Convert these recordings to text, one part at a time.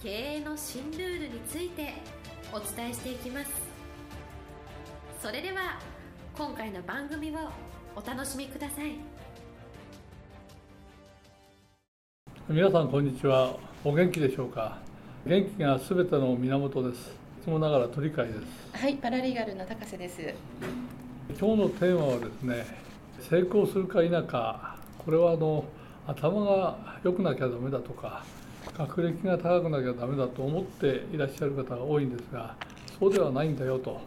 経営の新ルールについてお伝えしていきます。それでは今回の番組をお楽しみください。皆さんこんにちは。お元気でしょうか？元気がすべての源です。いつもながら鳥飼です。はいパラリーガルの高瀬です。今日のテーマはですね成功するか否か。これはあの頭が良くなきゃダメだとか学歴が高くなきゃダメだと思っていらっしゃる方が多いんですがそうではないんだよと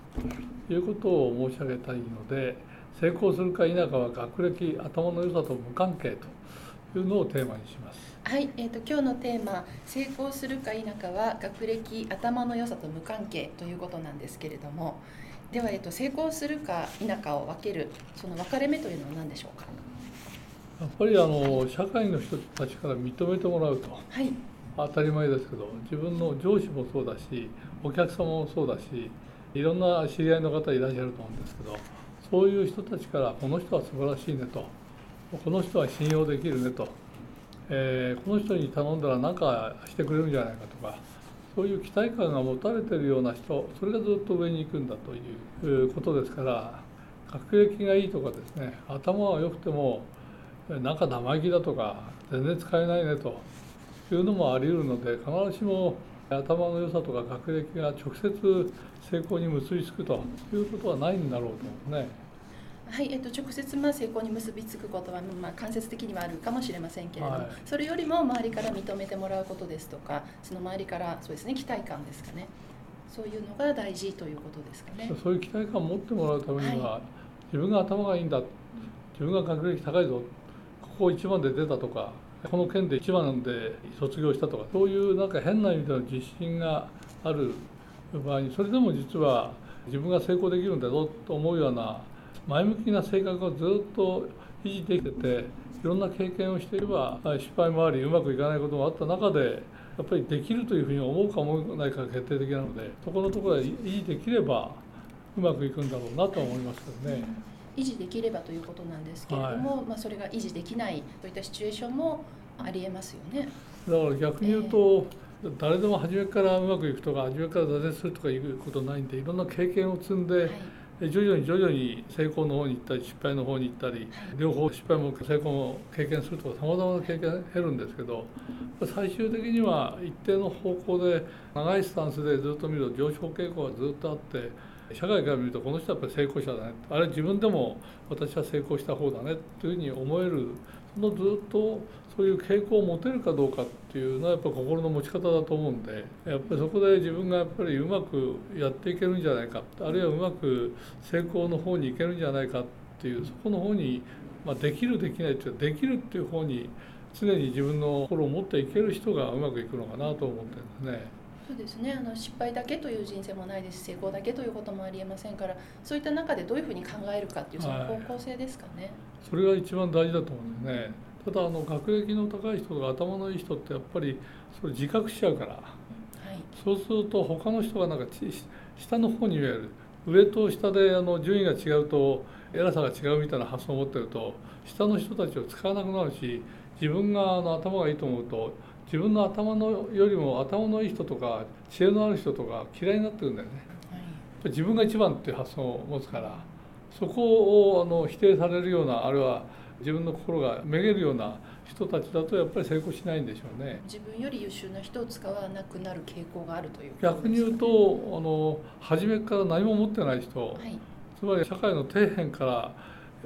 いうことを申し上げたいので成功するか否かは学歴頭の良さと無関係というのをテーマにします。はい、えーと、今日のテーマ「成功するか否かは学歴頭の良さと無関係」ということなんですけれどもでは、えーと、成功するか否かを分けるその分かれ目というのは何でしょうか？やっぱりあの社会の人たちから認めてもらうと、はい、当たり前ですけど自分の上司もそうだしお客様もそうだしいろんな知り合いの方いらっしゃると思うんですけどそういう人たちからこの人は素晴らしいねとこの人は信用できるねと、えー、この人に頼んだら何かしてくれるんじゃないかとかそういう期待感が持たれてるような人それがずっと上に行くんだということですから学歴がいいとかですね頭は良くてもなんか生意気だとか全然使えないねというのもあり得るので必ずしも頭の良さとか学歴が直接成功に結びつくということはないんだろうと思うね。はいえっと、直接まあ成功に結びつくことは、まあ、間接的にはあるかもしれませんけれども、はい、それよりも周りから認めてもらうことですとかその周りからそうですね期待感ですかね。そういうのが大事ということですかね。そういう期待感を持ってもらうためには、はい、自分が頭がいいんだ自分が学歴高いぞここ一番で出たとかこの県で一番で卒業したとかそういうなんか変な意味での自信がある場合にそれでも実は自分が成功できるんだぞと思うような前向きな性格をずっと維持できてていろんな経験をしていれば失敗もありうまくいかないこともあった中でやっぱりできるというふうに思うか思わないかが決定的なのでそこのところは維持できればうまくいくんだろうなと思いますけどね。維持できればということなんですけれども、はい、まあ、それが維持できないといったシチュエーションもありえますよね。だから逆に言うと、えー、誰でも初めからうまくいくとか初めから挫折するとかいうことないんでいろんな経験を積んで、はい。徐々に徐々に成功の方に行ったり失敗の方に行ったり、両方失敗も成功も経験するとかさまざまな経験が減るんですけど最終的には一定の方向で長いスタンスでずっと見ると上昇傾向がずっとあって社会から見るとこの人はやっぱり成功者だねあれ自分でも私は成功した方だねっていうふうに思えるそのずっとそういう傾向を持てるかどうかっていうのはやっぱ心の持ち方だと思うんでやっぱりそこで自分がやっぱりうまくやっていけるんじゃないかあるいはうまく成功の方に行けるんじゃないかっていうそこの方に、まあ、できるできないっていうかできるっていう方に常に自分の心を持っていける人がうまくいくのかなと思ってるんですね。そうですね。あの失敗だけという人生もないですし成功だけということもありえませんからそういった中でどういうふうに考えるかっていうその方向性ですかね、はい、それが一番大事だと思うんですね。ただあの学歴の高い人とか頭のいい人ってやっぱりそれ自覚しちゃうから、はい、そうすると他の人がなんか下の方に見える上と下であの順位が違うと偉さが違うみたいな発想を持ってると下の人たちを使わなくなるし自分があの頭がいいと思うと自分の頭のよりも頭のいい人とか知恵のある人とか嫌いになってるんだよね、はい、自分が一番っていう発想を持つから。そこをあの否定されるようなあるいは自分の心がめげるような人たちだとやっぱり成功しないんでしょうね。自分より優秀な人を使わなくなる傾向があるという、逆に言うとあの初めから何も持ってない人、はい、つまり社会の底辺から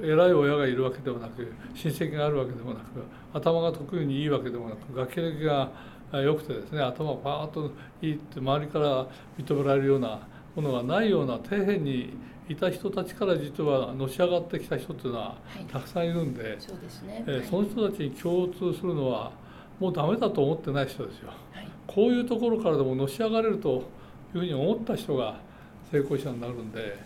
偉い親がいるわけでもなく親戚があるわけでもなく頭が得意にいいわけでもなく学歴が良くてですね頭がパーッといいって周りから認められるようなものがないような底辺にいた人たちから実はのし上がってきた人っていうのはたくさんいるんで、そうですね。えその人たちに共通するのはもうダメだと思ってない人ですよ。はい、こういうところからでものし上がれるというふうに思った人が成功者になるんで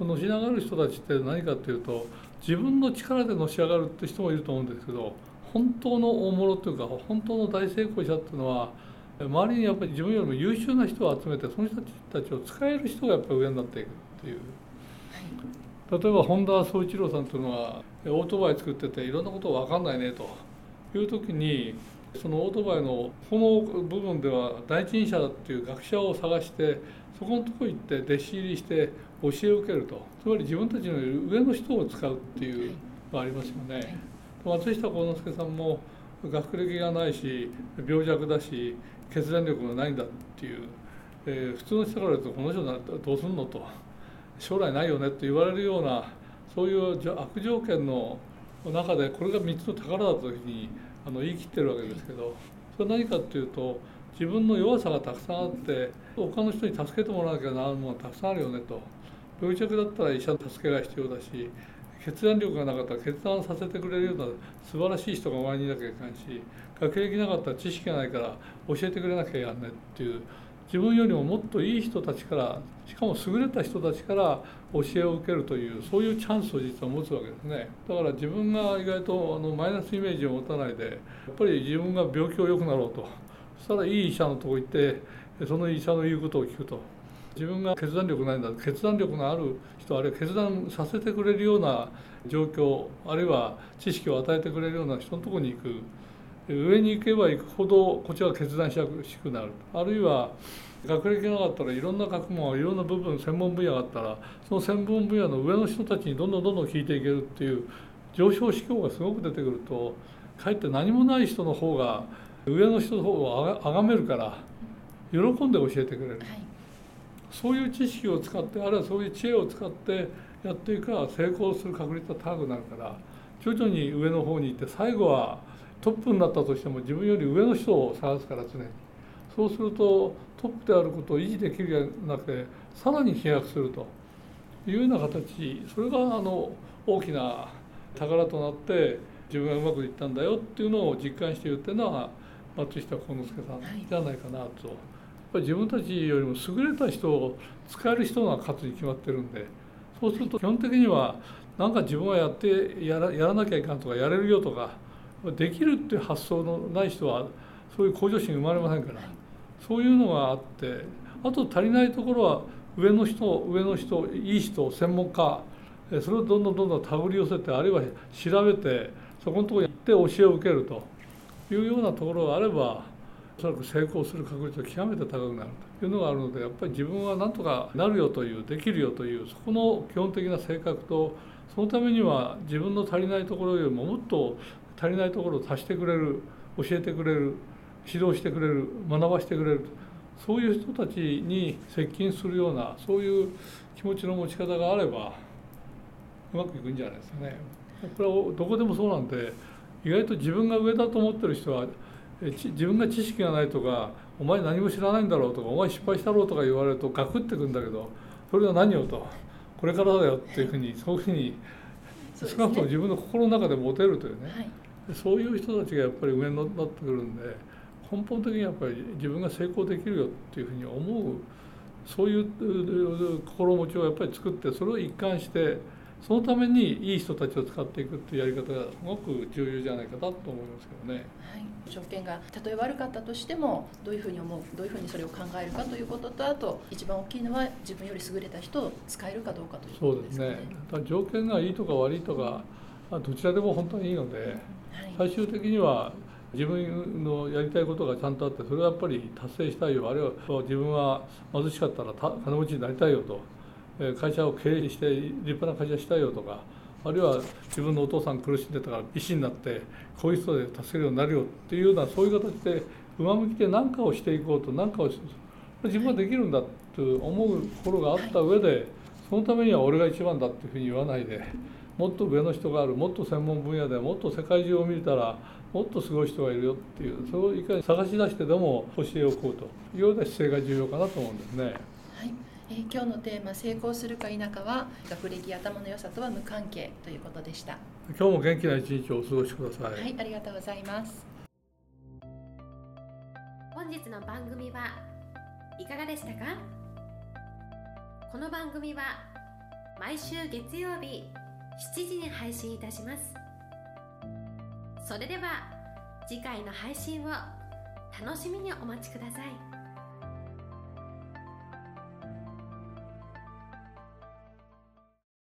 のし上がる人たちって何かっていうと自分の力でのし上がるって人もいると思うんですけど本当の大物というか本当の大成功者っていうのは周りにやっぱり自分よりも優秀な人を集めてその人たちを使える人がやっぱり上になっていくっていう。例えば本田宗一郎さんというのはオートバイ作ってていろんなこと分かんないねという時にそのオートバイのこの部分では第一人者だっていう学者を探してそこのとこ行って弟子入りして教えを受けると。つまり自分たちの上の人を使うっていうのがありますよね。松下幸之助さんも学歴がないし病弱だし決断力がないんだっていう、えー、普通の人から言うとこの人などうすんの？と将来ないよねって言われるようなそういう悪条件の中でこれが3つの宝だというふうにあの言い切ってるわけですけどそれは何かっていうと自分の弱さがたくさんあって他の人に助けてもらわなきゃならんものがたくさんあるよねと。病弱だったら医者の助けが必要だし決断力がなかったら決断させてくれるような素晴らしい人が周りにいなきゃいけないし学歴なかったら知識がないから教えてくれなきゃやんねっていう自分よりももっといい人たちからしかも優れた人たちから教えを受けるというそういうチャンスを実は持つわけですね。だから自分が意外とあのマイナスイメージを持たないでやっぱり自分が病気を良くなろうと。そしたらいい医者のとこ行ってその医者の言うことを聞くと。自分が決断力ないんだ。決断力のある人あるいは決断させてくれるような状況あるいは知識を与えてくれるような人のとこに行く。上に行けば行くほどこっちは決断しやすくなる。あるいは学歴がなかったらいろんな学問いろんな部分専門分野があったらその専門分野の上の人たちにどんどんどんどん聞いていけるっていう上昇志向がすごく出てくるとかえって何もない人の方が上の人の方をあがめるから喜んで教えてくれる、はい、そういう知識を使ってあるいはそういう知恵を使ってやっていくから成功する確率が高くなるから徐々に上の方に行って最後はトップになったとしても自分より上の人を探すから常にそうするとトップであることを維持できるようになってさらに飛躍するというような形それがあの大きな宝となって自分がうまくいったんだよっていうのを実感して言ってるのは松下幸之助さんじゃないかなと。やっぱ自分たちよりも優れた人を使える人が勝つに決まってるんでそうすると基本的には何か自分はやってやらやらなきゃいかんとかやれるよとかできるっていう発想のない人はそういう向上心生まれませんからそういうのがあってあと足りないところは上の人上の人いい人専門家それをどんどんどんどん手繰り寄せてあるいは調べてそこのところに行って教えを受けるというようなところがあればおそらく成功する確率が極めて高くなるというのがあるのでやっぱり自分はなんとかなるよというできるよというそこの基本的な性格とそのためには自分の足りないところよりももっと足りないところを足してくれる教えてくれる指導してくれる学ばしてくれるそういう人たちに接近するようなそういう気持ちの持ち方があればうまくいくんじゃないですかね。これはどこでもそうなんで意外と自分が上だと思ってる人は自分が知識がないとかお前何も知らないんだろうとかお前失敗したろうとか言われるとガクってくんだけどそれは何をとこれからだよっていうふうにそういうふうに少なくとも自分の心の中で持てるというね、はい、そういう人たちがやっぱり上になってくるんで根本的にやっぱり自分が成功できるよっていうふうに思うそういう心持ちをやっぱり作ってそれを一貫してそのためにいい人たちを使っていくっていうやり方がすごく重要じゃないかなと思いますけどね。はい、条件がたとえ悪かったとしてもどういうふうに思うどういうふうにそれを考えるかということとあと一番大きいのは自分より優れた人を使えるかどうかということですね。そうですね条件がいいとか悪いとかどちらでも本当にいいので、はい、最終的には自分のやりたいことがちゃんとあってそれはやっぱり達成したいよ。あるいは自分は貧しかったら金持ちになりたいよと。会社を経営して立派な会社したいよとか。あるいは自分のお父さん苦しんでたから医師になってこういう人で助けるようになるよっていうようなそういう形で上向きで何かをしていこうと何かを自分はできるんだと思うところがあった上でそのためには俺が一番だっていうふうに言わないでもっと上の人があるもっと専門分野でもっと世界中を見たらもっとすごい人がいるよっていうそれをいかに探し出してでも教えおこうというような姿勢が重要かなと思うんですね。はい。えー、今日のテーマ「成功するか否かは学歴頭の良さとは無関係」ということでした。今日も元気な一日をお過ごしください。はいありがとうございます。本本日の番組はいかがでしたか？この番組は毎週月曜日7時に配信いたします。それでは次回の配信を楽しみにお待ちください。